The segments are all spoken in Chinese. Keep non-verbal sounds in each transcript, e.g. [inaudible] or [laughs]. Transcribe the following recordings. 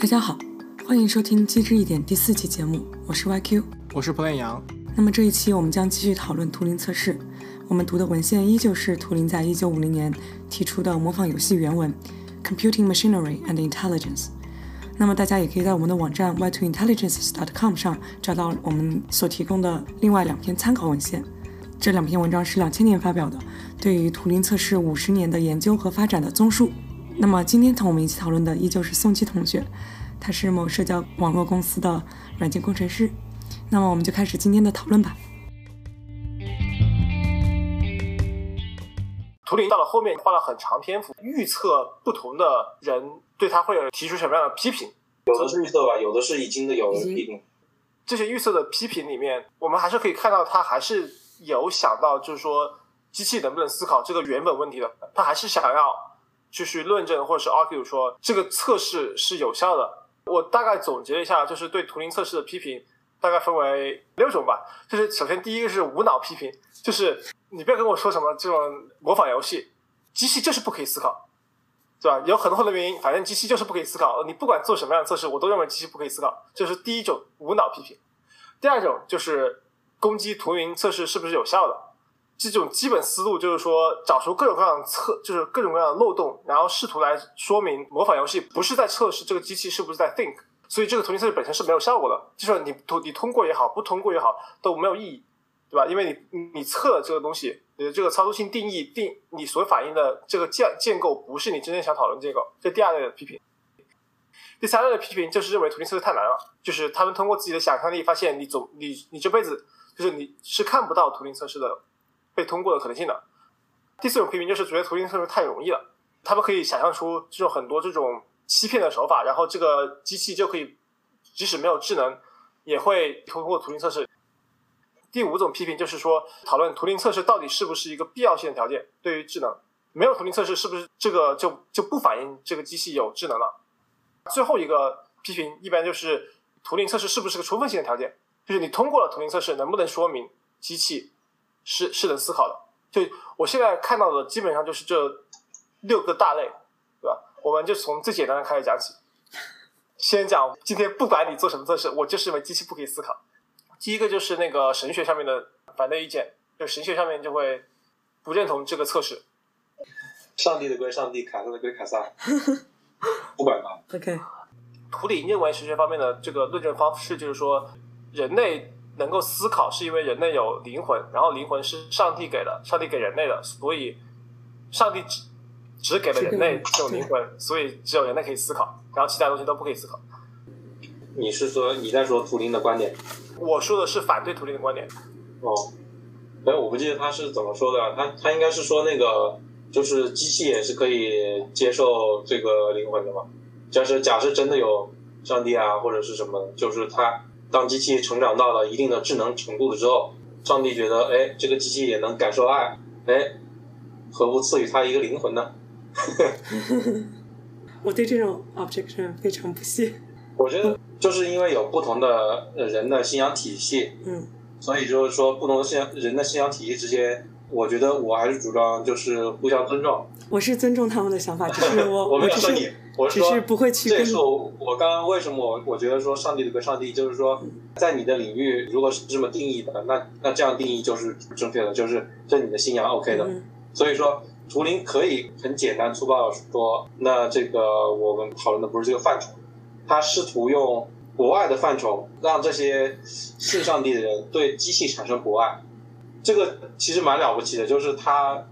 大家好，欢迎收听《机智一点》第四期节目，我是 YQ，我是彭远阳。那么这一期我们将继续讨论图灵测试，我们读的文献依旧是图灵在1950年提出的模仿游戏原文《Computing Machinery and Intelligence》。那么大家也可以在我们的网站 y2intelligence.com 上找到我们所提供的另外两篇参考文献。这两篇文章是两千年发表的，对于图灵测试五十年的研究和发展的综述。那么今天同我们一起讨论的依旧是宋基同学，他是某社交网络公司的软件工程师。那么我们就开始今天的讨论吧。图灵到了后面花了很长篇幅预测不同的人对他会有提出什么样的批评，有的是预测吧，有的是已经的有人批评。这些预测的批评里面，我们还是可以看到他还是有想到，就是说机器能不能思考这个原本问题的，他还是想要继续论证或者是 argue 说这个测试是有效的。我大概总结一下，就是对图灵测试的批评大概分为六种吧。就是首先第一个是无脑批评，就是你不要跟我说什么这种模仿游戏，机器就是不可以思考，对吧？有很多很多原因，反正机器就是不可以思考。你不管做什么样的测试，我都认为机器不可以思考，这是第一种无脑批评。第二种就是攻击图灵测试是不是有效的，这种基本思路就是说找出各种各样的测，就是各种各样的漏洞，然后试图来说明模仿游戏不是在测试这个机器是不是在 think，所以这个图灵测试本身是没有效果的，就是你通你通过也好，不通过也好都没有意义，对吧？因为你你测这个东西，你的这个操作性定义定你所反映的这个建建构不是你真正想讨论建构，这第二类的批评。第三类的批评就是认为图灵测试太难了，就是他们通过自己的想象力发现你总你你这辈子就是你是看不到图灵测试的被通过的可能性的。第四种批评就是觉得图灵测试太容易了，他们可以想象出这种很多这种欺骗的手法，然后这个机器就可以即使没有智能也会通过图灵测试。第五种批评就是说讨论图灵测试到底是不是一个必要性的条件，对于智能没有图灵测试是不是这个就就不反映这个机器有智能了。最后一个批评一般就是图灵测试是不是个充分性的条件，就是你通过了图灵测试，能不能说明机器是是能思考的？就我现在看到的基本上就是这六个大类，对吧？我们就从最简单的开始讲起。先讲今天不管你做什么测试，我就是认为机器不可以思考。第一个就是那个神学上面的反对意见，就神学上面就会不认同这个测试。上帝的归上帝，凯撒的归凯撒。不管他。OK，图灵认为神学方面的这个论证方式就是说，人类能够思考是因为人类有灵魂，然后灵魂是上帝给的，上帝给人类的，所以上帝只只给了人类这种灵魂，所以只有人类可以思考，然后其他东西都不可以思考。你是说你在说图灵的观点？我说的是反对图灵的观点。哦，哎，我不记得他是怎么说的，他他应该是说那个。就是机器也是可以接受这个灵魂的嘛？就是假设真的有上帝啊，或者是什么，就是他当机器成长到了一定的智能程度了之后，上帝觉得，哎，这个机器也能感受爱，哎，何不赐予它一个灵魂呢？[laughs] 我对这种 objection 非常不屑。我觉得就是因为有不同的人的信仰体系，嗯，所以就是说不同的信仰人的信仰体系之间。我觉得我还是主张就是互相尊重。我是尊重他们的想法，只是我 [laughs] 我没有说你，我只是不会去跟这也是我我刚刚为什么我我觉得说上帝的归上帝，就是说在你的领域如果是这么定义的，那那这样定义就是正确的，就是这你的信仰 OK 的。嗯、所以说图灵可以很简单粗暴的说，那这个我们讨论的不是这个范畴，他试图用博爱的范畴让这些信上帝的人对机器产生博爱。这个其实蛮了不起的，就是他，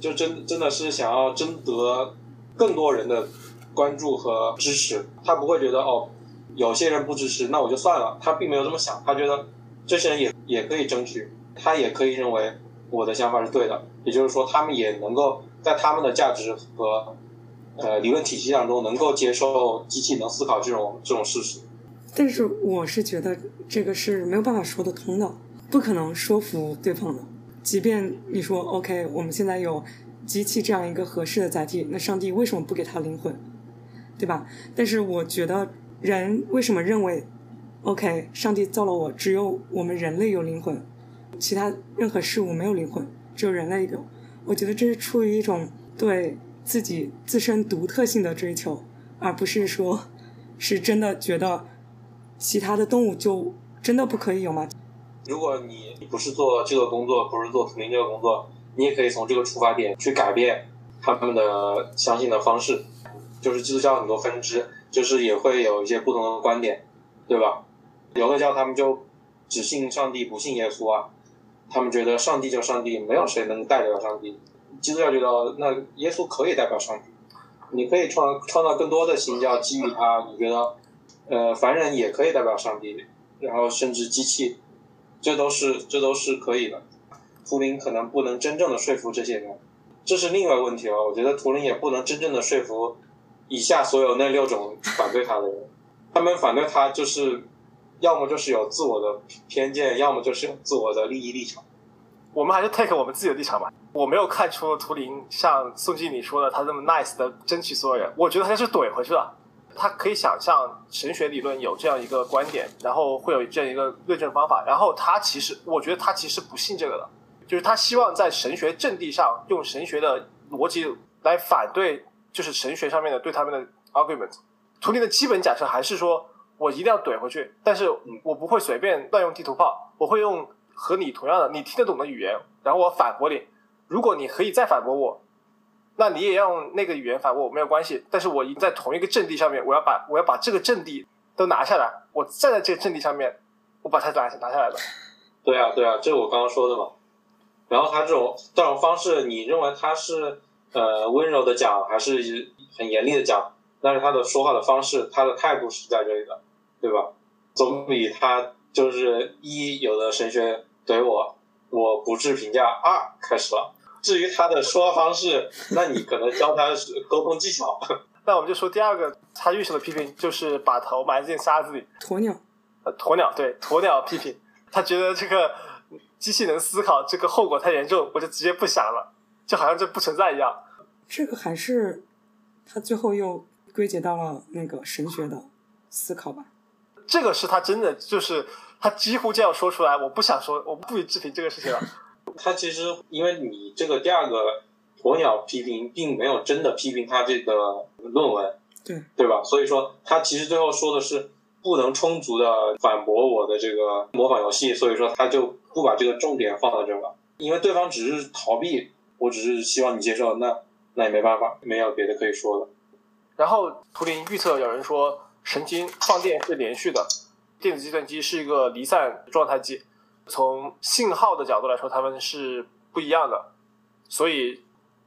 就真真的是想要争得更多人的关注和支持。他不会觉得哦，有些人不支持，那我就算了。他并没有这么想，他觉得这些人也也可以争取，他也可以认为我的想法是对的。也就是说，他们也能够在他们的价值和呃理论体系当中，能够接受机器能思考这种这种事实。但是我是觉得这个是没有办法说得通的。不可能说服对方的，即便你说 OK，我们现在有机器这样一个合适的载体，那上帝为什么不给他灵魂，对吧？但是我觉得人为什么认为 OK，上帝造了我，只有我们人类有灵魂，其他任何事物没有灵魂，只有人类有。我觉得这是出于一种对自己自身独特性的追求，而不是说是真的觉得其他的动物就真的不可以有吗？如果你你不是做这个工作，不是做图灵这个工作，你也可以从这个出发点去改变他们的相信的方式。就是基督教很多分支，就是也会有一些不同的观点，对吧？有的教他们就只信上帝，不信耶稣啊。他们觉得上帝就上帝，没有谁能代表上帝。基督教觉得那耶稣可以代表上帝，你可以创创造更多的新教，基于他。你觉得，呃，凡人也可以代表上帝，然后甚至机器，这都是这都是可以的。图灵可能不能真正的说服这些人，这是另外问题了。我觉得图灵也不能真正的说服。以下所有那六种反对他的人，他们反对他就是，要么就是有自我的偏见，要么就是有自我的利益立场。我们还是 take 我们自己的立场吧。我没有看出图灵像宋经理说的他那么 nice 的争取所有人，我觉得他就是怼回去了。他可以想象神学理论有这样一个观点，然后会有这样一个论证方法，然后他其实我觉得他其实不信这个的，就是他希望在神学阵地上用神学的逻辑来反对。就是神学上面的对他们的 argument，图灵的基本假设还是说我一定要怼回去，但是我不会随便乱用地图炮，我会用和你同样的你听得懂的语言，然后我反驳你。如果你可以再反驳我，那你也要用那个语言反驳我没有关系。但是我已经在同一个阵地上面，我要把我要把这个阵地都拿下来，我站在这个阵地上面，我把它拿拿下来的。对啊，对啊，这是我刚刚说的嘛。然后他这种这种方式，你认为他是？呃，温柔的讲还是很严厉的讲，但是他的说话的方式，他的态度是在这里的，对吧？总比他就是一有的神学怼我，我不置评价。二开始了，至于他的说话方式，那你可能教他沟通技巧。[laughs] 那我们就说第二个，他遇上的批评就是把头埋进沙子里。鸵鸟，呃，鸵鸟对鸵鸟批评，他觉得这个机器能思考，这个后果太严重，我就直接不想了。就好像这不存在一样，这个还是他最后又归结到了那个神学的思考吧。这个是他真的就是他几乎就要说出来，我不想说，我不予置评这个事情了。[laughs] 他其实因为你这个第二个鸵鸟批评，并没有真的批评他这个论文，对对吧？所以说他其实最后说的是不能充足的反驳我的这个模仿游戏，所以说他就不把这个重点放在这了，因为对方只是逃避。我只是希望你接受，那那也没办法，没有别的可以说了。然后图灵预测有人说神经放电是连续的，电子计算机是一个离散状态机，从信号的角度来说，它们是不一样的。所以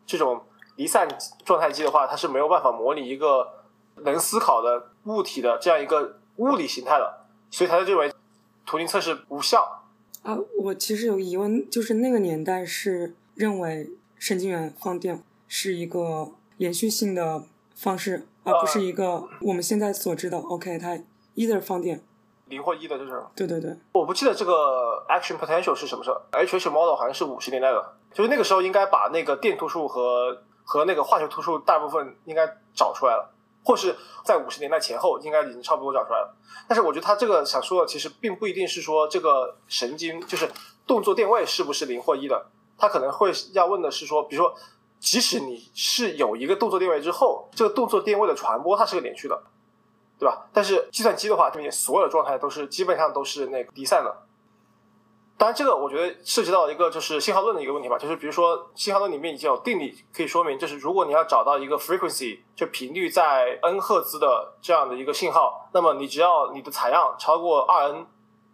这种离散状态机的话，它是没有办法模拟一个能思考的物体的这样一个物理形态的，所以他就认为图灵测试无效。啊，我其实有疑问，就是那个年代是认为。神经元放电是一个连续性的方式，而不是一个我们现在所知的。OK，它 either 放电，零或一的这种。对对对。我不记得这个 action potential 是什么时候，H H model 好像是五十年代的，就是那个时候应该把那个电突数和和那个化学突数大部分应该找出来了，或是在五十年代前后应该已经差不多找出来了。但是我觉得他这个想说的其实并不一定是说这个神经就是动作电位是不是零或一的。他可能会要问的是说，比如说，即使你是有一个动作电位之后，这个动作电位的传播它是个连续的，对吧？但是计算机的话，里面所有的状态都是基本上都是那个离散的。当然，这个我觉得涉及到一个就是信号论的一个问题吧，就是比如说信号论里面已经有定理可以说明，就是如果你要找到一个 frequency 就频率在 n 赫兹的这样的一个信号，那么你只要你的采样超过二 n，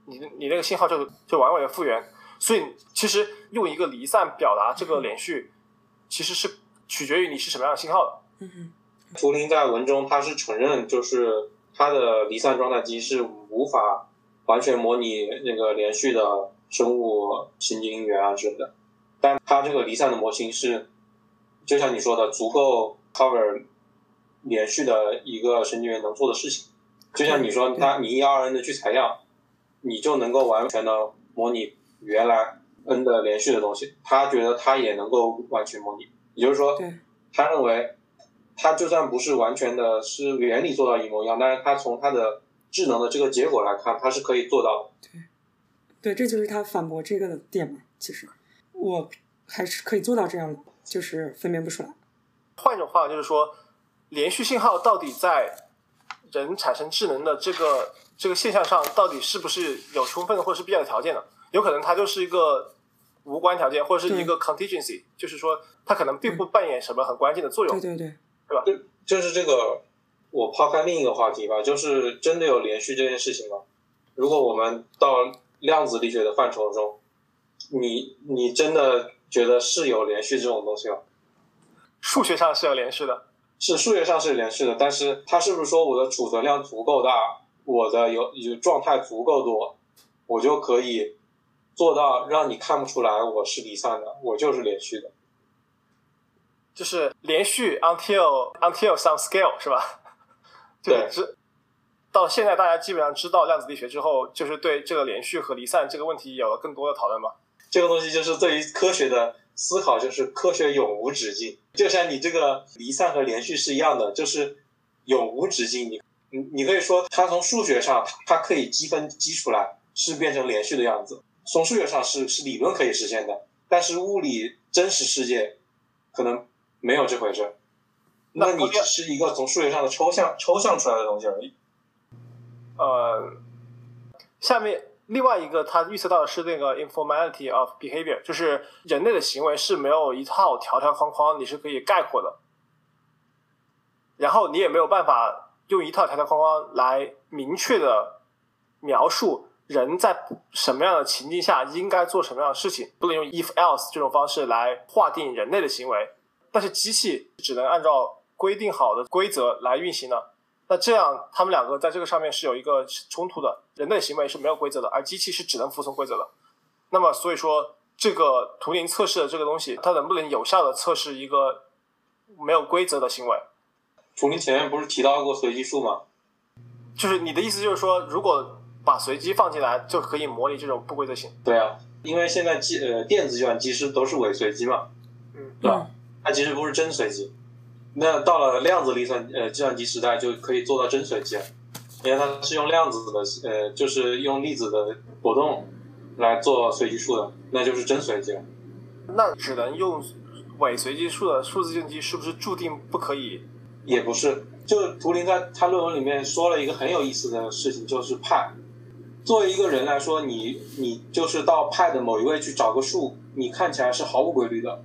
你你那个信号就就完完全复原。所以，其实用一个离散表达这个连续，其实是取决于你是什么样的信号的。嗯图灵在文中他是承认，就是他的离散状态机是无法完全模拟那个连续的生物神经元啊之类的，但他这个离散的模型是，就像你说的，足够 cover 连续的一个神经元能做的事情。就像你说，他你一二 n 的去采样，你就能够完全的模拟。原来 n 的连续的东西，他觉得他也能够完全模拟，也就是说，他认为他就算不是完全的是原理做到一模一样，但是他从他的智能的这个结果来看，他是可以做到的。对，对，这就是他反驳这个的点嘛。其实我还是可以做到这样的，就是分辨不出来。换一种话就是说，连续信号到底在人产生智能的这个这个现象上，到底是不是有充分的或者是必要的条件呢？有可能它就是一个无关条件，或者是一个 contingency，就是说它可能并不扮演什么很关键的作用。对对对，对吧？就是这个，我抛开另一个话题吧，就是真的有连续这件事情吗？如果我们到量子力学的范畴中，你你真的觉得是有连续这种东西吗？数学上是有连续的，是数学上是有连续的，但是它是不是说我的储存量足够大，我的有有状态足够多，我就可以做到让你看不出来我是离散的，我就是连续的。就是连续 until until some scale 是吧？[laughs] 对是到现在大家基本上知道量子力学之后，就是对这个连续和离散这个问题有了更多的讨论吧。这个东西就是对于科学的思考，就是科学永无止境，就像你这个离散和连续是一样的，就是永无止境。你你你可以说它从数学上它可以积分积出来是变成连续的样子，从数学上是是理论可以实现的，但是物理真实世界可能没有这回事。那你只是一个从数学上的抽象抽象出来的东西而已。呃，下面另外一个他预测到的是那个 informality of behavior，就是人类的行为是没有一套条条框框你是可以概括的，然后你也没有办法用一套条条框框来明确的描述人在什么样的情境下应该做什么样的事情，不能用 if else 这种方式来划定人类的行为，但是机器只能按照规定好的规则来运行呢。那这样，他们两个在这个上面是有一个冲突的。人类行为是没有规则的，而机器是只能服从规则的。那么，所以说这个图灵测试的这个东西，它能不能有效的测试一个没有规则的行为？图灵前面不是提到过随机数吗？就是你的意思就是说，如果把随机放进来，就可以模拟这种不规则性？对啊，因为现在计呃电子计算机是都是伪随机嘛，嗯，对吧？它其实不是真随机。那到了量子计算呃计算机时代，就可以做到真随机了，因为它是用量子的呃，就是用粒子的活动来做随机数的，那就是真随机了。那只能用伪随机数的数字计算机，是不是注定不可以？也不是，就图灵在他论文里面说了一个很有意思的事情，就是派。作为一个人来说，你你就是到派的某一位去找个数，你看起来是毫无规律的，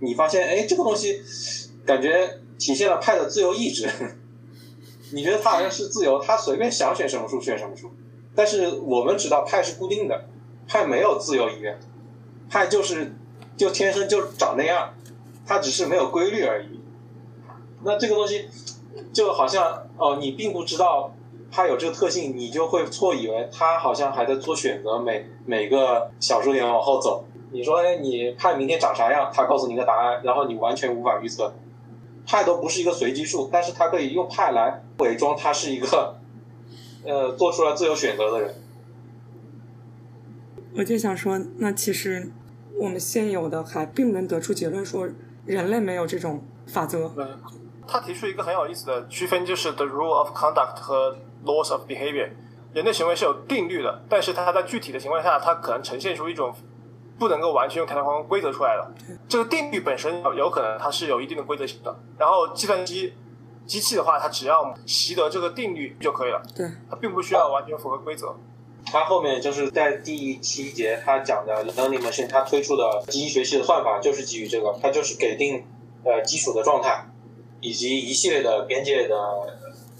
你发现哎这个东西感觉。体现了派的自由意志，[laughs] 你觉得他好像是自由，他随便想选什么数选什么数。但是我们知道派是固定的，派没有自由意愿，派就是就天生就长那样，它只是没有规律而已。那这个东西就好像哦，你并不知道它有这个特性，你就会错以为他好像还在做选择，每每个小数点往后走。你说哎，你派明天长啥样？他告诉你个答案，然后你完全无法预测。派都不是一个随机数，但是它可以用派来伪装他是一个，呃，做出来自由选择的人。我就想说，那其实我们现有的还并不能得出结论说人类没有这种法则。嗯，他提出一个很有意思的区分，就是 the rule of conduct 和 laws of behavior。人的行为是有定律的，但是它在具体的情况下，它可能呈现出一种。不能够完全用条条框框规则出来的，这个定律本身有可能它是有一定的规则性的。然后计算机机器的话，它只要习得这个定律就可以了，对，它并不需要完全符合规则。它后面就是在第七节它讲的 learning machine，它推出的机器学习的算法就是基于这个，它就是给定呃基础的状态，以及一系列的边界的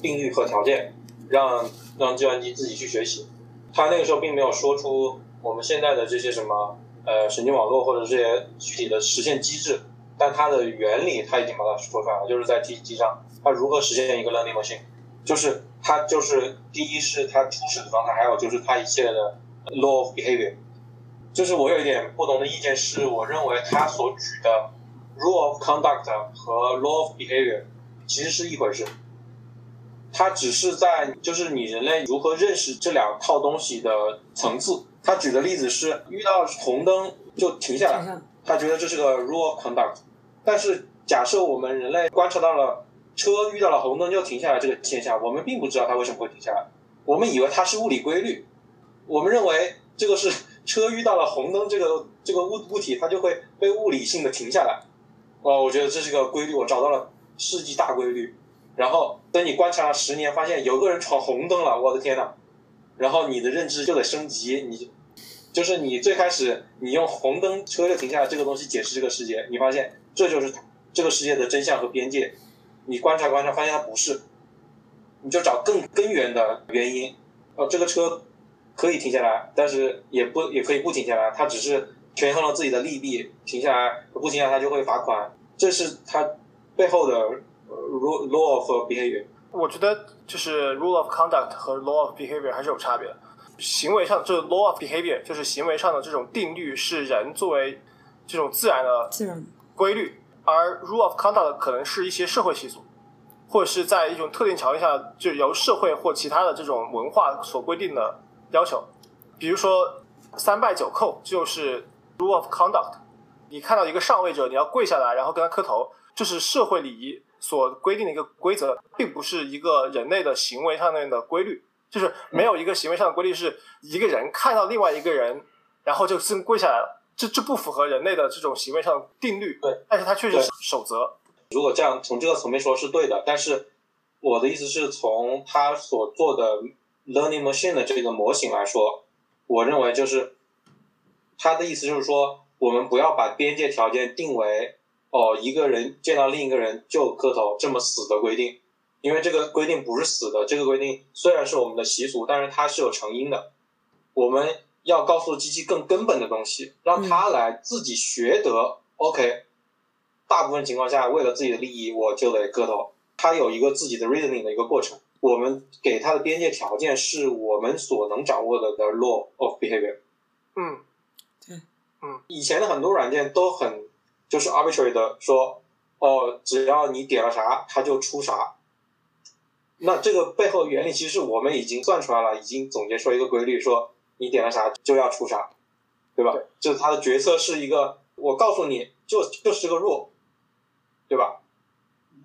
定律和条件，让让计算机自己去学习。他那个时候并没有说出我们现在的这些什么。呃，神经网络或者这些具体的实现机制，但它的原理它已经把它说出来了，就是在 T 机上，它如何实现一个 learning machine，就是它就是第一是它初始的状态，还有就是它一切的 law of behavior。就是我有一点不同的意见，是我认为他所举的 rule of conduct 和 law of behavior 其实是一回事，它只是在就是你人类如何认识这两套东西的层次。他举的例子是遇到红灯就停下来，他觉得这是个 rule conduct。但是假设我们人类观察到了车遇到了红灯就停下来这个现象，我们并不知道它为什么会停下来，我们以为它是物理规律，[laughs] 我们认为这个是车遇到了红灯这个这个物物体它就会被物理性的停下来。哦，我觉得这是个规律，我找到了世纪大规律。然后等你观察了十年，发现有个人闯红灯了，我的天呐！然后你的认知就得升级，你就是你最开始你用红灯车就停下来这个东西解释这个世界，你发现这就是这个世界的真相和边界。你观察观察，发现它不是，你就找更根源的原因。哦，这个车可以停下来，但是也不也可以不停下来，它只是权衡了自己的利弊，停下来不停下来它就会罚款，这是它背后的 law law of behavior。我觉得就是 rule of conduct 和 law of behavior 还是有差别的。行为上，这 law of behavior 就是行为上的这种定律，是人作为这种自然的自然规律，而 rule of conduct 可能是一些社会习俗，或者是在一种特定条件下，就由社会或其他的这种文化所规定的要求。比如说三拜九叩就是 rule of conduct，你看到一个上位者，你要跪下来，然后跟他磕头，这是社会礼仪所规定的一个规则，并不是一个人类的行为上面的规律。就是没有一个行为上的规律是一个人看到另外一个人，然后就真跪下来了，这这不符合人类的这种行为上的定律。对，但是它确实是守则。如果这样从这个层面说是对的，但是我的意思是从他所做的 learning machine 的这个模型来说，我认为就是他的意思就是说，我们不要把边界条件定为哦一个人见到另一个人就磕头这么死的规定。因为这个规定不是死的，这个规定虽然是我们的习俗，但是它是有成因的。我们要告诉机器更根本的东西，让它来自己学得。OK，大部分情况下，为了自己的利益，我就得磕头。它有一个自己的 reasoning 的一个过程。我们给它的边界条件是我们所能掌握的的 law of behavior。嗯，对，嗯，以前的很多软件都很就是 arbitrary 的说，哦，只要你点了啥，它就出啥。那这个背后原理其实我们已经算出来了，已经总结出一个规律，说你点了啥就要出啥，对吧？对就是它的决策是一个，我告诉你就就是个 rule，对吧？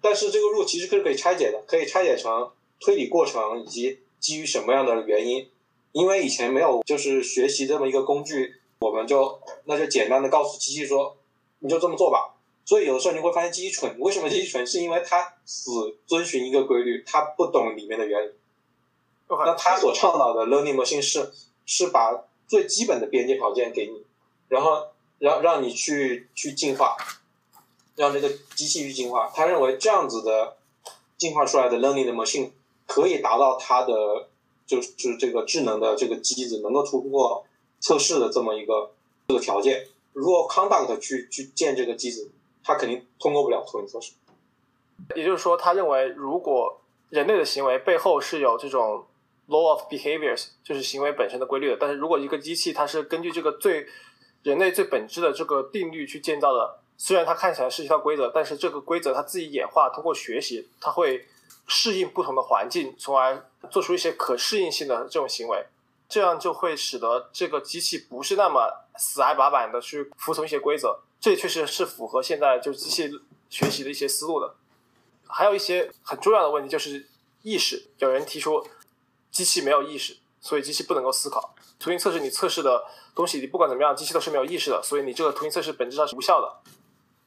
但是这个 rule 其实是可以拆解的，可以拆解成推理过程以及基于什么样的原因。因为以前没有就是学习这么一个工具，我们就那就简单的告诉机器说，你就这么做吧。所以有的时候你会发现机器蠢，为什么机器蠢？是因为它只遵循一个规律，它不懂里面的原理。那它所倡导的 learning machine 是是把最基本的边界条件给你，然后让让你去去进化，让这个机器去进化。他认为这样子的进化出来的 learning 的 machine 可以达到它的就是这个智能的这个机子能够突破测试的这么一个这个条件。如果 conduct 去去建这个机子，它肯定通过不了托尼测试。也就是说，他认为如果人类的行为背后是有这种 law of behaviors，就是行为本身的规律的，但是如果一个机器它是根据这个最人类最本质的这个定律去建造的，虽然它看起来是一套规则，但是这个规则它自己演化，通过学习，它会适应不同的环境，从而做出一些可适应性的这种行为，这样就会使得这个机器不是那么死挨把板的去服从一些规则。这也确实是符合现在就机器学习的一些思路的。还有一些很重要的问题就是意识。有人提出机器没有意识，所以机器不能够思考。图形测试你测试的东西，你不管怎么样，机器都是没有意识的，所以你这个图形测试本质上是无效的。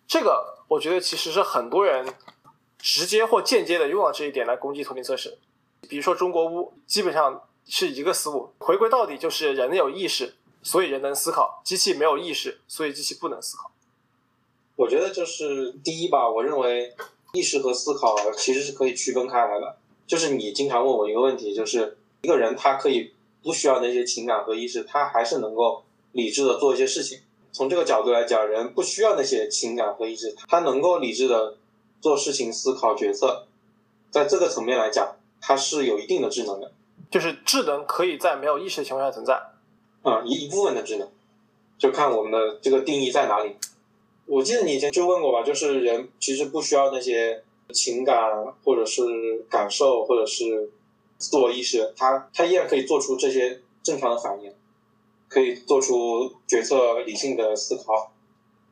这个我觉得其实是很多人直接或间接的用了这一点来攻击图形测试。比如说中国屋，基本上是一个思路，回归到底就是人有意识，所以人能思考；机器没有意识，所以机器不能思考。我觉得就是第一吧，我认为意识和思考其实是可以区分开来的。就是你经常问我一个问题，就是一个人他可以不需要那些情感和意识，他还是能够理智的做一些事情。从这个角度来讲，人不需要那些情感和意识，他能够理智的做事情、思考、决策。在这个层面来讲，他是有一定的智能的。就是智能可以在没有意识的情况下存在。啊、一一部分的智能，就看我们的这个定义在哪里。我记得你以前就问过吧，就是人其实不需要那些情感或者是感受或者是自我意识，他他依然可以做出这些正常的反应，可以做出决策、理性的思考，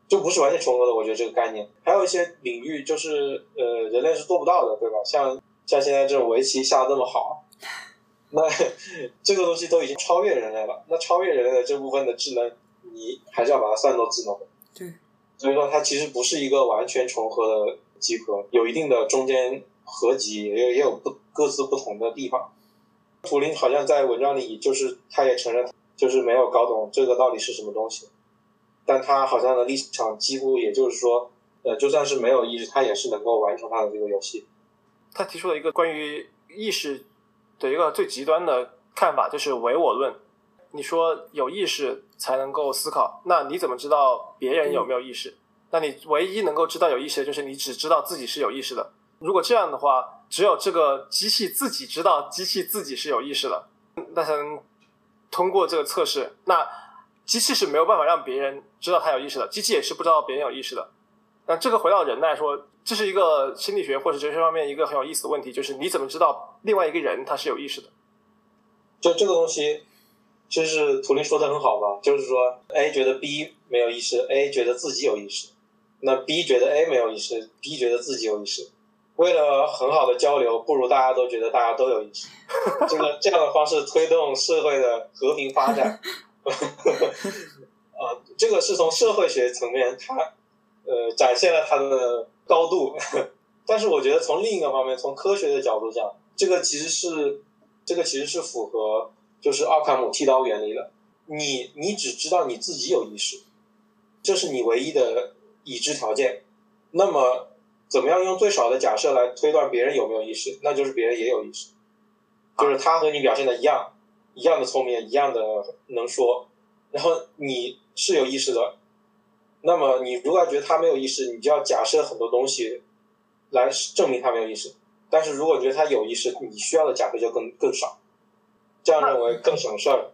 就不是完全重合的。我觉得这个概念，还有一些领域就是呃人类是做不到的，对吧？像像现在这种围棋下的这么好，[laughs] 那这个东西都已经超越人类了。那超越人类的这部分的智能，你还是要把它算作智能的。对，所以说它其实不是一个完全重合的集合，有一定的中间合集，也有也有不各自不同的地方。图灵好像在文章里就是他也承认，就是没有搞懂这个到底是什么东西，但他好像的立场几乎也就是说，呃，就算是没有意识，他也是能够完成他的这个游戏。他提出了一个关于意识的一个最极端的看法，就是唯我论。你说有意识才能够思考，那你怎么知道别人有没有意识？那你唯一能够知道有意识的就是你只知道自己是有意识的。如果这样的话，只有这个机器自己知道机器自己是有意识的，那才能通过这个测试。那机器是没有办法让别人知道它有意识的，机器也是不知道别人有意识的。那这个回到人来说，这是一个心理学或者哲学方面一个很有意思的问题，就是你怎么知道另外一个人他是有意识的？就这个东西。就是图灵说的很好嘛，就是说 A 觉得 B 没有意识，A 觉得自己有意识，那 B 觉得 A 没有意识，B 觉得自己有意识。为了很好的交流，不如大家都觉得大家都有意识。这个这样的方式推动社会的和平发展。啊，[laughs] 这个是从社会学层面，它呃展现了它的高度。[laughs] 但是我觉得从另一个方面，从科学的角度讲，这个其实是这个其实是符合。就是奥卡姆剃刀原理了。你你只知道你自己有意识，这是你唯一的已知条件。那么，怎么样用最少的假设来推断别人有没有意识？那就是别人也有意识，就是他和你表现的一样，一样的聪明，一样的能说。然后你是有意识的，那么你如果觉得他没有意识，你就要假设很多东西来证明他没有意识。但是如果觉得他有意识，你需要的假设就更更少。这样认为更省事儿，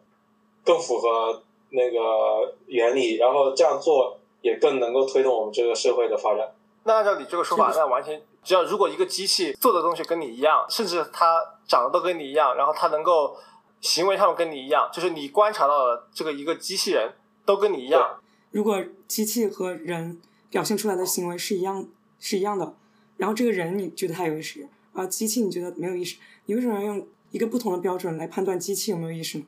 更符合那个原理，然后这样做也更能够推动我们这个社会的发展。那按照你这个说法，那完全只要如果一个机器做的东西跟你一样，甚至它长得都跟你一样，然后它能够行为上跟你一样，就是你观察到的这个一个机器人都跟你一样。如果机器和人表现出来的行为是一样是一样的，然后这个人你觉得他有意识，而机器你觉得没有意识，你为什么要用？一个不同的标准来判断机器有没有意识呢？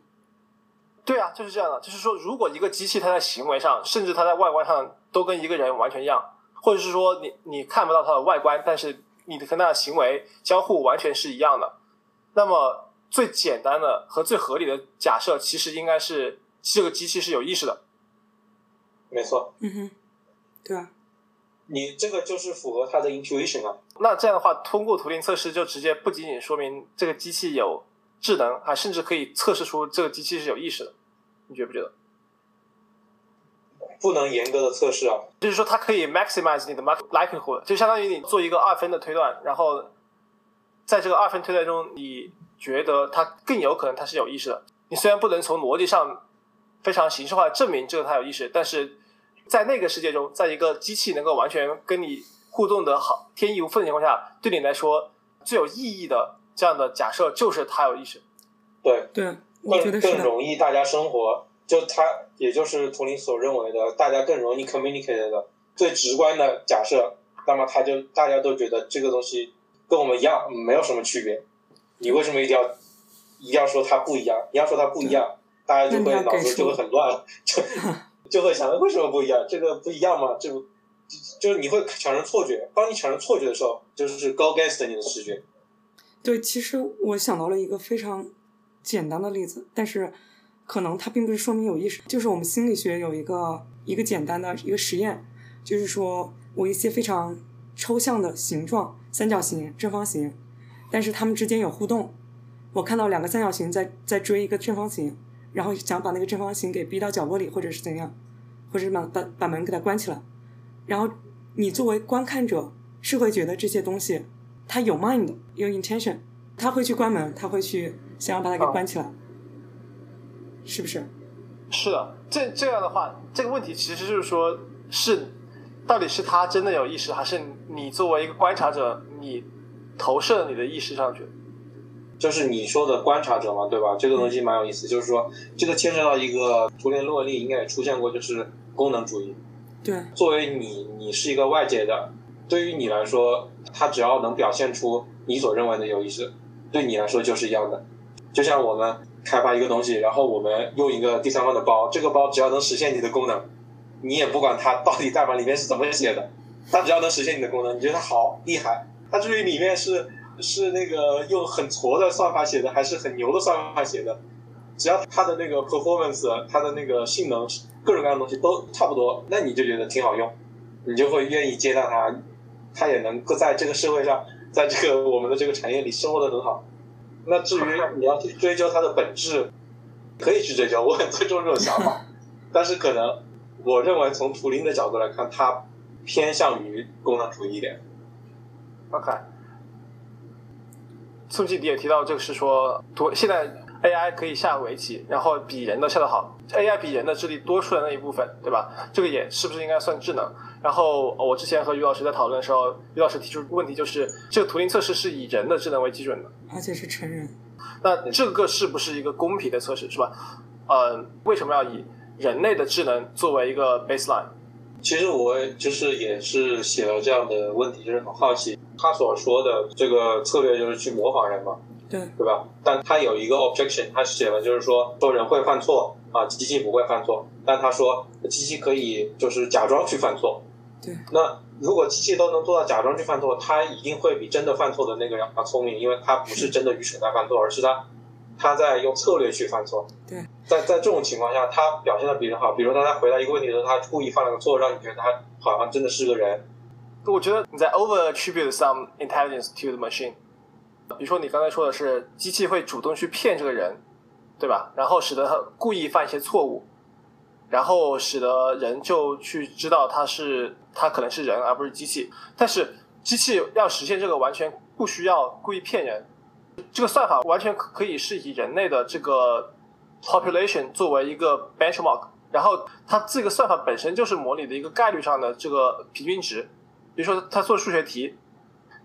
对啊，就是这样的。就是说，如果一个机器它在行为上，甚至它在外观上都跟一个人完全一样，或者是说你你看不到它的外观，但是你的跟它的行为交互完全是一样的，那么最简单的和最合理的假设，其实应该是这个机器是有意识的。没错。嗯哼。对啊。你这个就是符合它的 intuition 啊。那这样的话，通过图灵测试就直接不仅仅说明这个机器有智能，还甚至可以测试出这个机器是有意识的。你觉不觉得？不能严格的测试啊。就是说，它可以 maximize 你的 likelihood，就相当于你做一个二分的推断，然后在这个二分推断中，你觉得它更有可能它是有意识的。你虽然不能从逻辑上非常形式化的证明这个它有意识，但是。在那个世界中，在一个机器能够完全跟你互动的好天衣无缝的情况下，对你来说最有意义的这样的假设就是它有意识。对对，更更容易大家生活，就它也就是图灵所认为的，大家更容易 communicate 的最直观的假设。那么他就大家都觉得这个东西跟我们一样，没有什么区别。你为什么一定要一定要说它不一样？你要说它不一样，大家就会脑子就会很乱。[laughs] 就就会想，为什么不一样？这个不一样吗？这不就是你会产生错觉？当你产生错觉的时候，就是 go against 你的直觉。对，其实我想到了一个非常简单的例子，但是可能它并不是说明有意识。就是我们心理学有一个一个简单的一个实验，就是说我一些非常抽象的形状，三角形、正方形，但是它们之间有互动。我看到两个三角形在在追一个正方形。然后想把那个正方形给逼到角落里，或者是怎样，或者是把把把门给它关起来。然后你作为观看者是会觉得这些东西它有 mind 有 intention，他会去关门，他会去想要把它给关起来，是不是？是的，这这样的话，这个问题其实就是说，是到底是他真的有意识，还是你作为一个观察者，你投射你的意识上去？就是你说的观察者嘛，对吧？这个东西蛮有意思，就是说这个牵扯到一个图灵论里应该也出现过，就是功能主义。对，作为你，你是一个外界的，对于你来说，它只要能表现出你所认为的有意思，对你来说就是一样的。就像我们开发一个东西，然后我们用一个第三方的包，这个包只要能实现你的功能，你也不管它到底代码里面是怎么写的，它只要能实现你的功能，你觉得它好厉害，它至于里面是是那个用很矬的算法写的，还是很牛的算法写的，只要它的那个 performance，它的那个性能，各种各样的东西都差不多，那你就觉得挺好用，你就会愿意接纳它，它也能够在这个社会上，在这个我们的这个产业里生活的很好。那至于你要去追究它的本质，可以去追究，[laughs] 我很尊重这种想法，但是可能我认为从图灵的角度来看，它偏向于功能主义一点。OK，宋记你也提到这个是说，图现在 AI 可以下围棋，然后比人的下得好，AI 比人的智力多出来那一部分，对吧？这个也是不是应该算智能？然后呃我之前和于老师在讨论的时候，于老师提出问题就是，这个图灵测试是以人的智能为基准的，而且是成人。那这个是不是一个公平的测试，是吧？呃，为什么要以人类的智能作为一个 baseline？其实我就是也是写了这样的问题，就是很好奇他所说的这个策略就是去模仿人嘛，对，对吧？但他有一个 objection，他写了就是说说人会犯错啊，机器不会犯错，但他说机器可以就是假装去犯错。对，那如果机器都能做到假装去犯错，它一定会比真的犯错的那个人要聪明，因为他不是真的愚蠢在犯错，而是他他在用策略去犯错。对，在在这种情况下，他表现的比人好。比如当他回答一个问题的时候，他故意犯了个错，让你觉得他好像真的是个人。我觉得你在 over attribute some intelligence to the machine。比如说你刚才说的是机器会主动去骗这个人，对吧？然后使得他故意犯一些错误，然后使得人就去知道他是他可能是人而不是机器。但是机器要实现这个完全不需要故意骗人，这个算法完全可以是以人类的这个 population 作为一个 benchmark，然后它这个算法本身就是模拟的一个概率上的这个平均值。比如说他做数学题，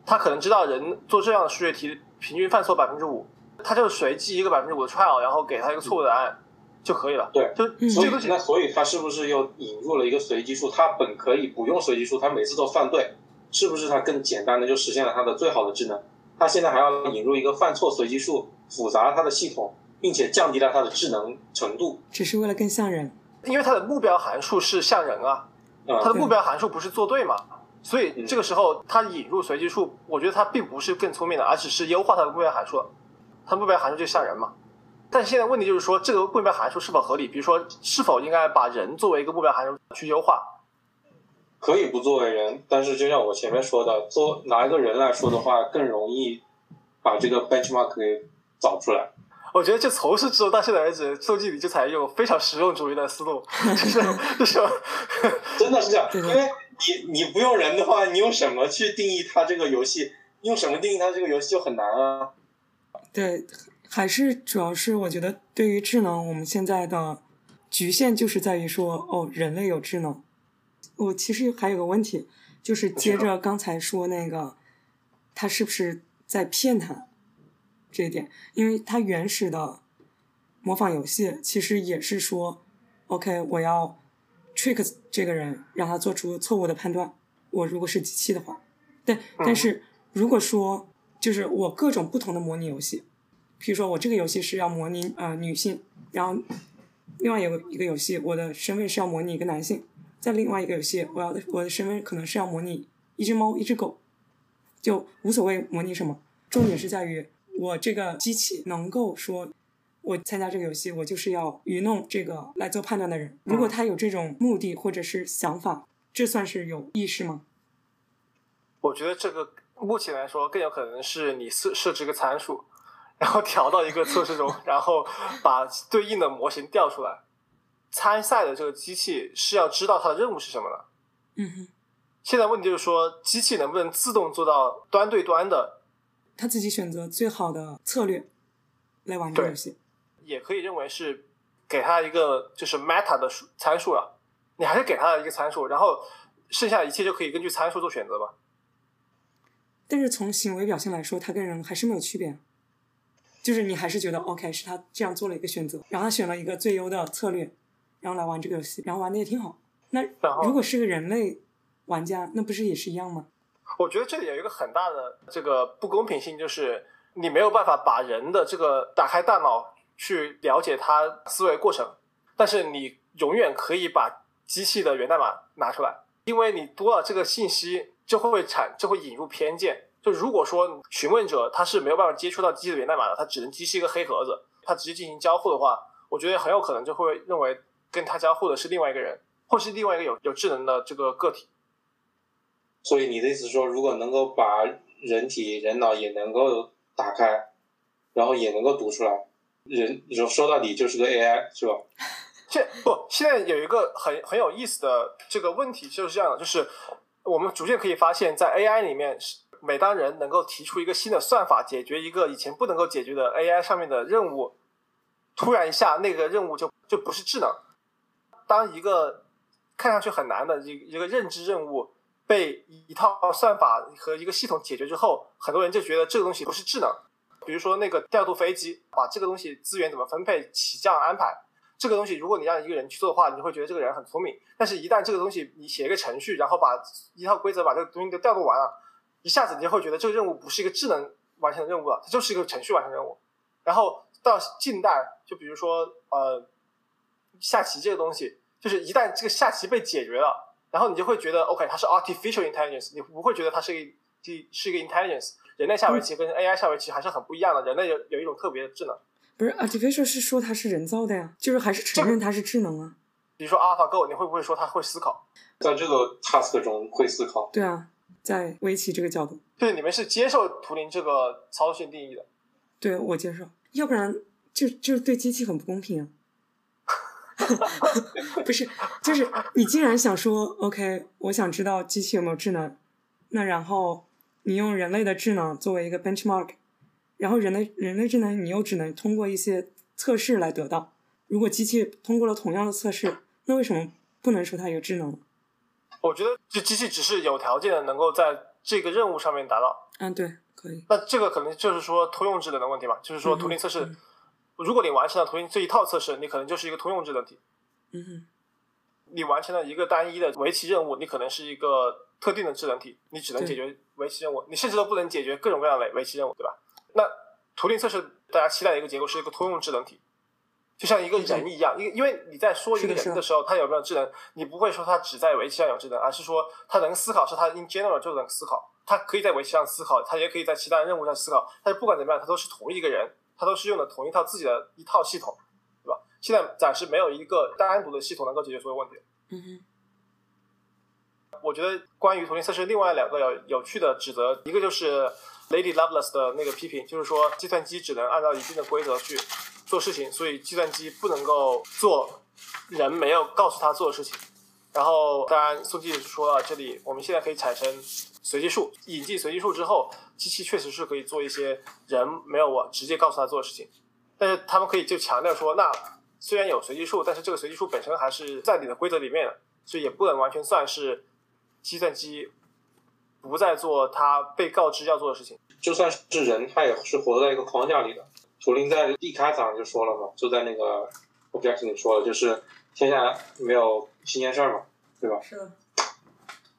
他可能知道人做这样的数学题平均犯错百分之五，他就随机一个百分之五的 trial，然后给他一个错误答案就可以了。对，就嗯所以那所以他是不是又引入了一个随机数？他本可以不用随机数，他每次都犯对，是不是他更简单的就实现了他的最好的智能？他现在还要引入一个犯错随机数，复杂了他的系统，并且降低了它的智能程度。只是为了更像人。因为它的目标函数是像人啊，啊、它的目标函数不是做对嘛，所以嗯这个时候它引入随机数，我觉得它并不是更聪明的，而只是优化它的目标函数了。它目标函数就像人嘛，但是现在问题就是说，这个目标函数是否合理？比如说，是否应该把人作为一个目标函数去优化？可以不作为人，但是就像我前面说的，做拿一个人来说的话，更容易把这个 benchmark 给找出来。我觉得就从始至终到现在为止，周记里就采用非常实用主义的思路，[laughs] 就是就是 [laughs] 真的是这样，因为你你不用人的话，你用什么去定义它这个游戏？用什么定义它这个游戏就很难啊。对，还是主要是我觉得对于智能，我们现在的局限就是在于说，哦，人类有智能。我其实还有个问题，就是接着刚才说那个，他是不是在骗他这一点？因为他原始的模仿游戏其实也是说，OK，我要 trick 这个人，让他做出错误的判断。我如果是机器的话，但但是如果说就是我各种不同的模拟游戏，比如说我这个游戏是要模拟呃女性，然后另外有个一个游戏我的身份是要模拟一个男性，在另外一个游戏我要的我的身份可能是要模拟一只猫一只狗，就无所谓模拟什么，重点是在于我这个机器能够说。我参加这个游戏，我就是要愚弄这个来做判断的人。如果他有这种目的或者是想法，这算是有意识吗？我觉得这个目前来说更有可能是你设设置一个参数，然后调到一个测试中，然后把对应的模型调出来。参赛的这个机器是要知道它的任务是什么的。嗯哼，现在问题就是说，机器能不能自动做到端对端的，他自己选择最好的策略来玩这个游戏。也可以认为是给他一个就是 meta 的数参数了。你还是给它一个参数，然后剩下的一切就可以根据参数做选择吧。但是从行为表现来说，他跟人还是没有区别。就是你还是觉得 OK 是他这样做了一个选择，然后他选了一个最优的策略，然后来玩这个游戏，然后玩的也挺好。那如果是个人类玩家，那不是也是一样吗？我觉得这里有一个很大的这个不公平性，就是你没有办法把人的这个打开大脑去了解他思维过程，但是你永远可以把机器的源代码拿出来，因为你多了这个信息，就会产就会引入偏见。就如果说询问者他是没有办法接触到机器的源代码的，他只能机器一个黑盒子，他直接进行交互的话，我觉得很有可能就会认为跟他交互的是另外一个人，或是另外一个有有智能的这个个体。所以你的意思说，如果能够把人体人脑也能够打开，然后也能够读出来，人你说说到底就是个 AI 是吧？[laughs] 现不，现在有一个很很有意思的这个问题就是这样的，就是我们逐渐可以发现，在 AI 里面，每当人能够提出一个新的算法，解决一个以前不能够解决的 AI 上面的任务，突然一下那个任务就就不是智能。当一个看上去很难的一一个认知任务被一套算法和一个系统解决之后，很多人就觉得这个东西不是智能。比如说那个调度飞机，把这个东西资源怎么分配、起降安排。这个东西，如果你让一个人去做的话，你会觉得这个人很聪明。但是，一旦这个东西你写一个程序，然后把一套规则把这个东西都调度完了，一下子你就会觉得这个任务不是一个智能完成的任务了，它就是一个程序完成任务。然后到近代，就比如说呃，下棋这个东西，就是一旦这个下棋被解决了，然后你就会觉得 OK，它是 artificial intelligence，你不会觉得它是一个是一个 intelligence。人类下围棋跟 AI 下围棋还是很不一样的，人类有有一种特别的智能。不是 artificial 是说它是人造的呀，就是还是承认它是智能啊。比如说 AlphaGo，你会不会说它会思考？在这个 task 中会思考。对啊，在围棋这个角度，就是你们是接受图灵这个操作性定义的。对我接受，要不然就就是对机器很不公平啊。[laughs] 不是，就是你既然想说 OK，我想知道机器有没有智能，那然后你用人类的智能作为一个 benchmark。然后人类人类智能，你又只能通过一些测试来得到。如果机器通过了同样的测试，那为什么不能说它有智能？我觉得这机器只是有条件的能够在这个任务上面达到。嗯，对，可以。那这个可能就是说通用智能的问题吧？就是说图灵测试，如果你完成了图灵这一套测试，你可能就是一个通用智能体。嗯哼。你完成了一个单一的围棋任务，你可能是一个特定的智能体，你只能解决围棋任务，你甚至都不能解决各种各样的围棋任务，对吧？那图灵测试大家期待的一个结果是一个通用智能体，就像一个人一样，因因为你在说一个人的时候，他有没有智能，你不会说他只在围棋上有智能，而是说他能思考，是他 in general 就能思考，他可以在围棋上思考，他也可以在其他任务上思考，但是不管怎么样，他都是同一个人，他都是用的同一套自己的一套系统，对吧？现在暂时没有一个单独的系统能够解决所有问题。嗯哼。我觉得关于图灵测试另外两个有有趣的指责，一个就是。Lady Lovelace 的那个批评就是说，计算机只能按照一定的规则去做事情，所以计算机不能够做人没有告诉他做的事情。然后，当然，宋记说到这里，我们现在可以产生随机数，引进随机数之后，机器确实是可以做一些人没有我直接告诉他做的事情。但是他们可以就强调说，那虽然有随机数，但是这个随机数本身还是在你的规则里面的，所以也不能完全算是计算机。不再做他被告知要做的事情，就算是人，他也是活在一个框架里的。图灵在一开场就说了嘛，就在那个 objection 里说了，就是天下没有新鲜事儿嘛，对吧？是的。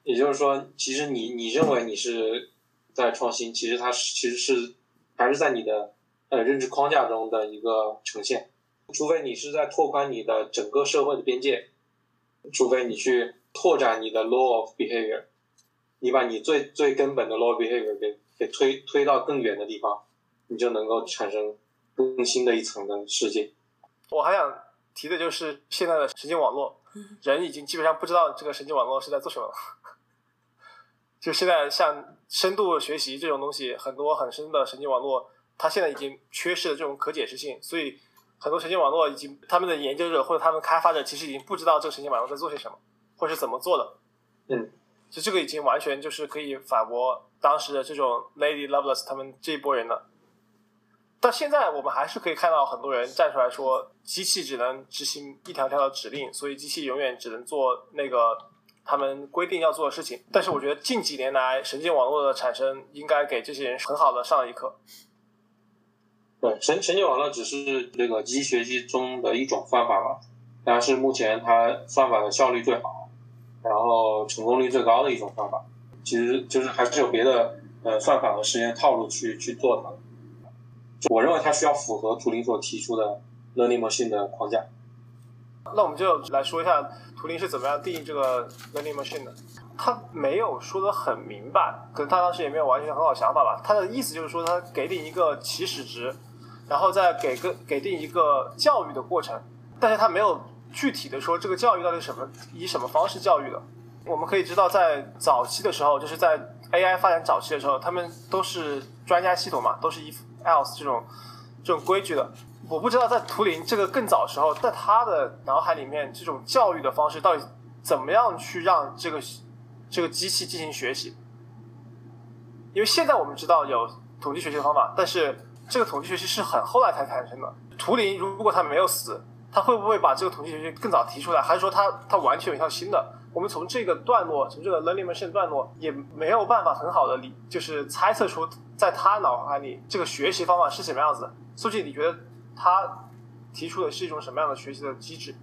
也就是说，其实你你认为你是在创新，其实它是其实是还是在你的呃认知框架中的一个呈现，除非你是在拓宽你的整个社会的边界，除非你去拓展你的 law of behavior。你把你最最根本的 law behavior 给给推推到更远的地方，你就能够产生更新的一层的世界。我还想提的就是现在的神经网络，人已经基本上不知道这个神经网络是在做什么了。[laughs] 就现在像深度学习这种东西，很多很深的神经网络，它现在已经缺失了这种可解释性，所以很多神经网络已经他们的研究者或者他们开发者其实已经不知道这个神经网络在做些什么，或是怎么做的。嗯。就这个已经完全就是可以反驳当时的这种 Lady Lovelace 他们这一波人了。到现在我们还是可以看到很多人站出来说，机器只能执行一条条的指令，所以机器永远只能做那个他们规定要做的事情。但是我觉得近几年来神经网络的产生，应该给这些人很好的上了一课。对，神神经网络只是这个机器学习中的一种算法吧，但是目前它算法的效率最好。然后成功率最高的一种方法，其实就是还是有别的呃算法和实验套路去去做它。我认为它需要符合图灵所提出的 learning machine 的框架。那我们就来说一下图灵是怎么样定义这个 learning machine 的。他没有说的很明白，可能他当时也没有完全很好想法吧。他的意思就是说，他给定一个起始值，然后再给个给定一个教育的过程，但是他没有具体的说这个教育到底什么以什么方式教育的。我们可以知道，在早期的时候，就是在 AI 发展早期的时候，他们都是专家系统嘛，都是 if else 这种这种规矩的。我不知道在图灵这个更早时候，在他的脑海里面，这种教育的方式到底怎么样去让这个这个机器进行学习？因为现在我们知道有统计学习的方法，但是这个统计学习是很后来才产生的。图灵如果他没有死，他会不会把这个统计学习更早提出来？还是说他他完全有一套新的？我们从这个段落，从这个 learning machine 段落，也没有办法很好的理，就是猜测出在他脑海里这个学习方法是什么样子。苏静，你觉得他提出的是一种什么样的学习的机制？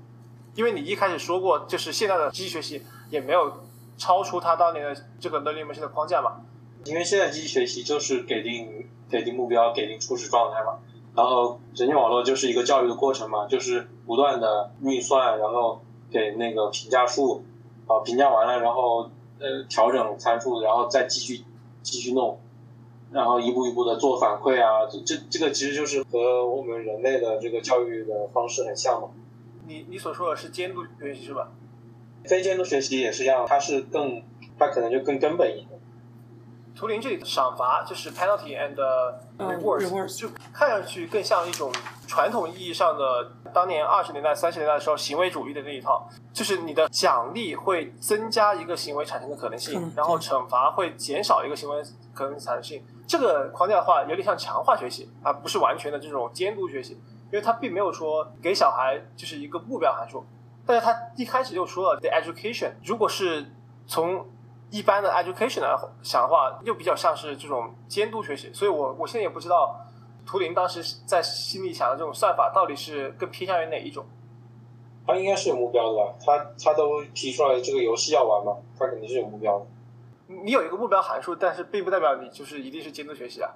因为你一开始说过，就是现在的机器学习也没有超出他当年的这个 learning machine 的框架嘛。因为现在机器学习就是给定给定目标，给定初始状态嘛。然后神经网络就是一个教育的过程嘛，就是不断的运算，然后给那个评价数。啊，评价完了，然后呃调整参数，然后再继续继续弄，然后一步一步的做反馈啊，这这这个其实就是和我们人类的这个教育的方式很像嘛。你你所说的是监督学习是吧？非监督学习也是一样，它是更它可能就更根本一点。图灵这里的赏罚就是 penalty and rewards，就看上去更像一种传统意义上的当年二十年代、三十年代的时候行为主义的那一套，就是你的奖励会增加一个行为产生的可能性，然后惩罚会减少一个行为可能产生性。这个框架的话，有点像强化学习，而不是完全的这种监督学习，因为它并没有说给小孩就是一个目标函数，但是他一开始就说了 the education，如果是从一般的 education 来想的话，又比较像是这种监督学习，所以我我现在也不知道图灵当时在心里想的这种算法到底是更偏向于哪一种。他应该是有目标的吧？他他都提出来这个游戏要玩嘛，他肯定是有目标的。你有一个目标函数，但是并不代表你就是一定是监督学习啊，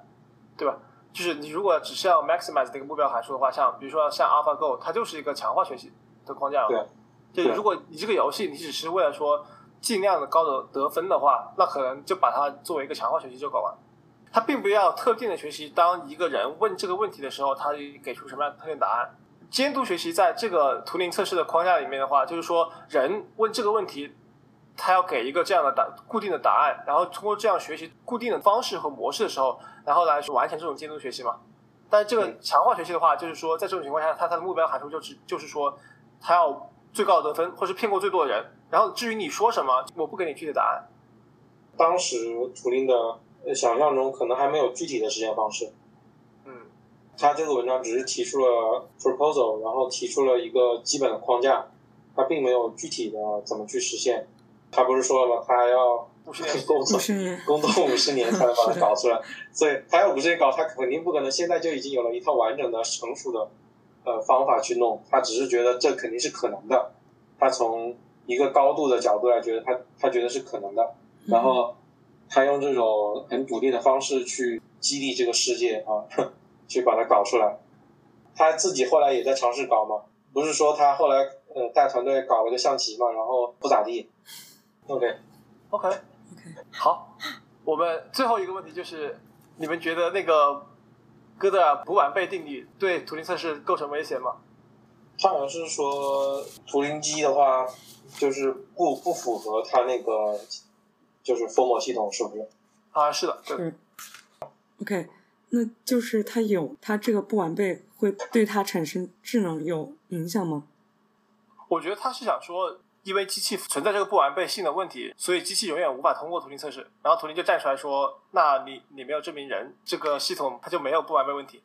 对吧？就是你如果只是要 maximize 这个目标函数的话，像比如说像 AlphaGo，它就是一个强化学习的框架。对。就如果你这个游戏你只是为了说。尽量的高的得分的话，那可能就把它作为一个强化学习就搞完。它并不要特定的学习。当一个人问这个问题的时候，他给出什么样的特定答案？监督学习在这个图灵测试的框架里面的话，就是说人问这个问题，他要给一个这样的答固定的答案，然后通过这样学习固定的方式和模式的时候，然后来去完成这种监督学习嘛。但这个强化学习的话，就是说在这种情况下，它它的目标函数就是就是说，他要最高的得分，或是骗过最多的人。然后至于你说什么，我不给你具体答案。当时图灵的想象中可能还没有具体的实现方式。嗯，他这个文章只是提出了 proposal，然后提出了一个基本的框架，他并没有具体的怎么去实现。他不是说了吗？他还要工作工作五十年才能把它搞出来，[laughs] 所以他要五十年搞，他肯定不可能现在就已经有了一套完整的成熟的呃方法去弄。他只是觉得这肯定是可能的，他从。一个高度的角度来觉得他他觉得是可能的，然后他用这种很笃定的方式去激励这个世界啊，[laughs] 去把它搞出来。他自己后来也在尝试搞嘛，不是说他后来呃带团队搞了个象棋嘛，然后不咋地。OK OK OK 好，我们最后一个问题就是，你们觉得那个哥德尔不完备定理对图灵测试构成威胁吗？他好像是说图灵机的话。就是不不符合它那个就是 formal 系统，是不是？啊，是的，是。OK，那就是它有它这个不完备，会对它产生智能有影响吗？我觉得他是想说，因为机器存在这个不完备性的问题，所以机器永远无法通过图灵测试。然后图灵就站出来说：“那你你没有证明人这个系统它就没有不完备问题，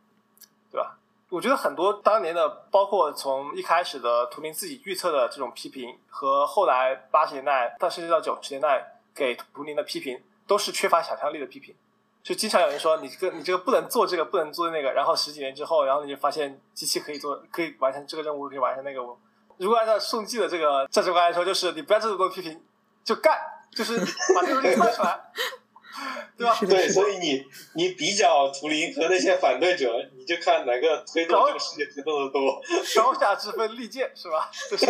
对吧？”我觉得很多当年的，包括从一开始的图灵自己预测的这种批评，和后来八十年代到甚至到九十年代给图灵的批评，都是缺乏想象力的批评。就经常有人说你这个你这个不能做这个，不能做那个，然后十几年之后，然后你就发现机器可以做，可以完成这个任务，可以完成那个。如果按照宋季的这个价值观来说，就是你不要这么多批评，就干，[laughs] 就是把这个东西做出来。[laughs] 对吧？对，所以你你比较图灵和那些反对者，你就看哪个推动这个世界推动的多。高下之分，利剑是吧？[laughs] 就是，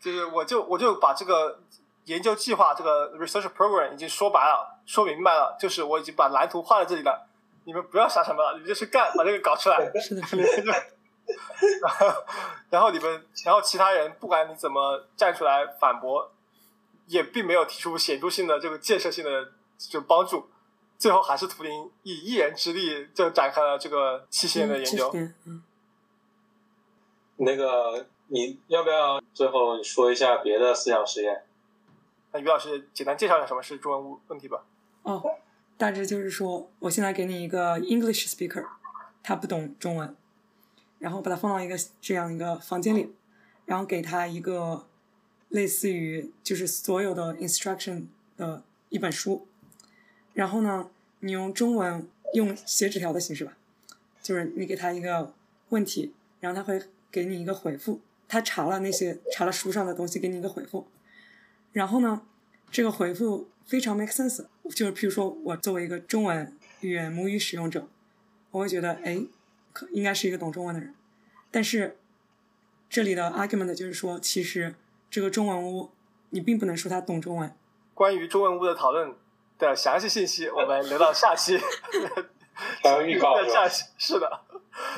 就是，我就我就把这个研究计划这个 research program 已经说白了，说明白了，就是我已经把蓝图画在这里了，你们不要想什么了，你们就去干，把这个搞出来。是的，是的。[laughs] 然后，然后你们，然后其他人，不管你怎么站出来反驳，也并没有提出显著性的这个建设性的就帮助，最后还是图灵以一人之力就展开了这个七十年的研究。嗯。那个，你要不要最后说一下别的思想实验？那于老师简单介绍一下什么是中文问问题吧。哦，大致就是说，我现在给你一个 English speaker，他不懂中文，然后把它放到一个这样一个房间里，然后给他一个类似于就是所有的 instruction 的一本书，然后呢，你用中文用写纸条的形式吧，就是你给他一个问题，然后他会。给你一个回复，他查了那些查了书上的东西，给你一个回复。然后呢，这个回复非常 make sense，就是譬如说我作为一个中文语言母语使用者，我会觉得哎，可应该是一个懂中文的人。但是这里的 argument 就是说，其实这个中文屋你并不能说他懂中文。关于中文屋的讨论的详细信息，我们留到下期。[laughs] 还有预告 [laughs] 下期是的。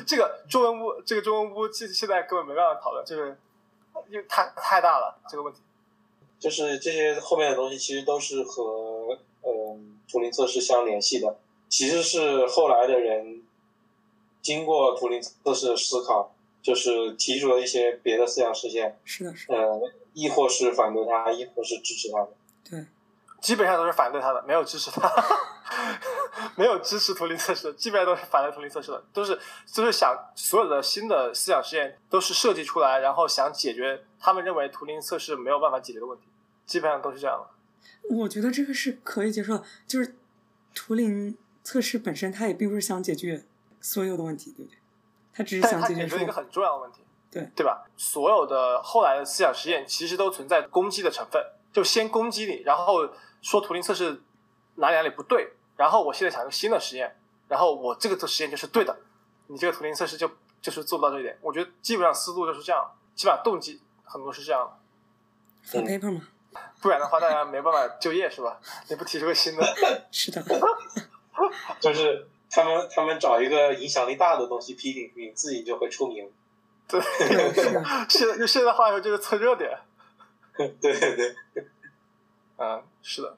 这个中文屋，这个中文屋，现现在根本没办法讨论，就是因为太太大了这个问题。就是这些后面的东西，其实都是和嗯图灵测试相联系的。其实是后来的人经过图灵测试思考，就是提出了一些别的思想实现。是的，是的。呃，亦或是反对他，亦或是支持他的。对。基本上都是反对他的，没有支持他，[laughs] 没有支持图灵测试的，基本上都是反对图灵测试的，都是就是想所有的新的思想实验都是设计出来，然后想解决他们认为图灵测试没有办法解决的问题，基本上都是这样的。我觉得这个是可以接受，就是图灵测试本身，它也并不是想解决所有的问题，对不对？他只是想解决一个很重要的问题，对对吧？所有的后来的思想实验其实都存在攻击的成分，就先攻击你，然后。说图灵测试哪里哪里不对，然后我现在想一个新的实验，然后我这个实验就是对的，你这个图灵测试就就是做不到这一点。我觉得基本上思路就是这样，基本上动机很多是这样的。paper 吗？不然的话大家没办法就业是吧？你不提出个新的？[laughs] 是的。[laughs] [laughs] 就是他们他们找一个影响力大的东西批评批评，自己就会出名。对，[laughs] 现在就现在话说就是蹭热点。[laughs] 对对对。嗯，是的。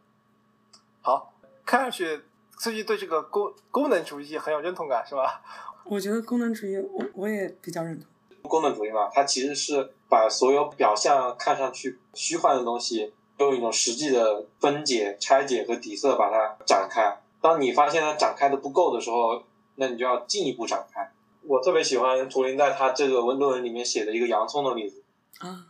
好，看上去最近对这个功功能主义很有认同感，是吧？我觉得功能主义，我我也比较认同。功能主义嘛，它其实是把所有表象看上去虚幻的东西，用一种实际的分解、拆解和底色把它展开。当你发现它展开的不够的时候，那你就要进一步展开。我特别喜欢图灵在他这个文论文里面写的一个洋葱的例子。啊。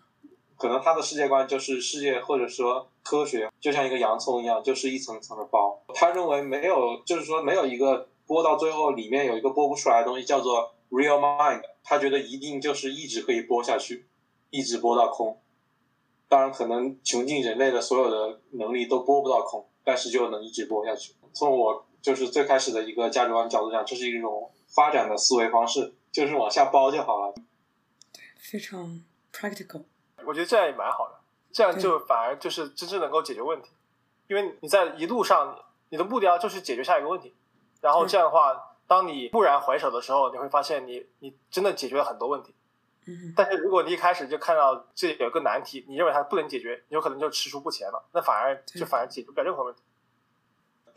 可能他的世界观就是世界，或者说科学，就像一个洋葱一样，就是一层层的剥。他认为没有，就是说没有一个剥到最后里面有一个剥不出来的东西，叫做 real mind。他觉得一定就是一直可以剥下去，一直剥到空。当然，可能穷尽人类的所有的能力都剥不到空，但是就能一直剥下去。从我就是最开始的一个价值观角度讲，这是一种发展的思维方式，就是往下包就好了。对，非常 practical。我觉得这样也蛮好的，这样就反而就是真正能够解决问题，因为你在一路上，你的目标就是解决下一个问题，然后这样的话，当你蓦然回首的时候，你会发现你你真的解决了很多问题。嗯。但是如果你一开始就看到这有个难题，你认为它不能解决，有可能就踟蹰不前了，那反而就反而解决不了任何问题。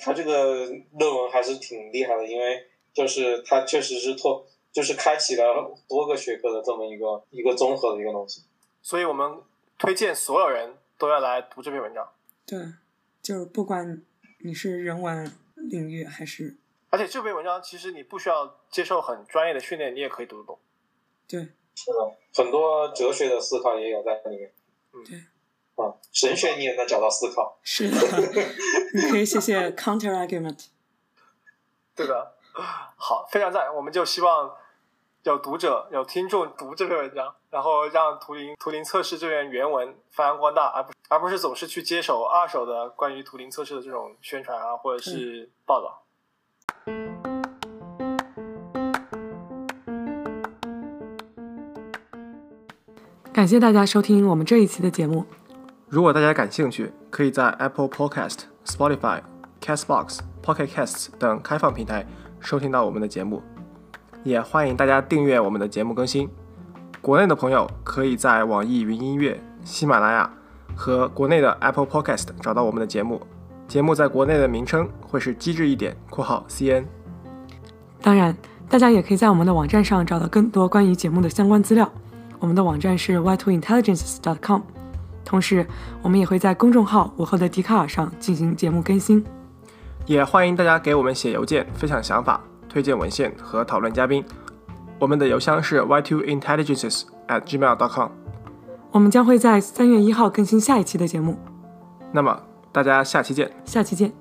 他这个论文还是挺厉害的，因为就是他确实是拓，就是开启了多个学科的这么一个一个综合的一个东西。所以我们推荐所有人都要来读这篇文章。对，就是不管你是人文领域还是，而且这篇文章其实你不需要接受很专业的训练，你也可以读得懂。对，是的，很多哲学的思考也有在里面。嗯，对。啊，神学你也能找到思考。是的，你可以写写 counter argument。对的，好，非常赞。我们就希望。有读者、有听众读这篇文章，然后让图灵图灵测试这篇原文发扬光大，而不而不是总是去接手二手的关于图灵测试的这种宣传啊，或者是报道。感谢大家收听我们这一期的节目。如果大家感兴趣，可以在 Apple Podcast、Spotify、Castbox、Pocket Casts 等开放平台收听到我们的节目。也欢迎大家订阅我们的节目更新。国内的朋友可以在网易云音乐、喜马拉雅和国内的 Apple Podcast 找到我们的节目。节目在国内的名称会是机智一点（括号 CN）。当然，大家也可以在我们的网站上找到更多关于节目的相关资料。我们的网站是 y2intelligences.com。同时，我们也会在公众号“午后的笛卡尔”上进行节目更新。也欢迎大家给我们写邮件，分享想法、推荐文献和讨论嘉宾。我们的邮箱是 y2intelligences at gmail.com。我们将会在三月一号更新下一期的节目。那么，大家下期见。下期见。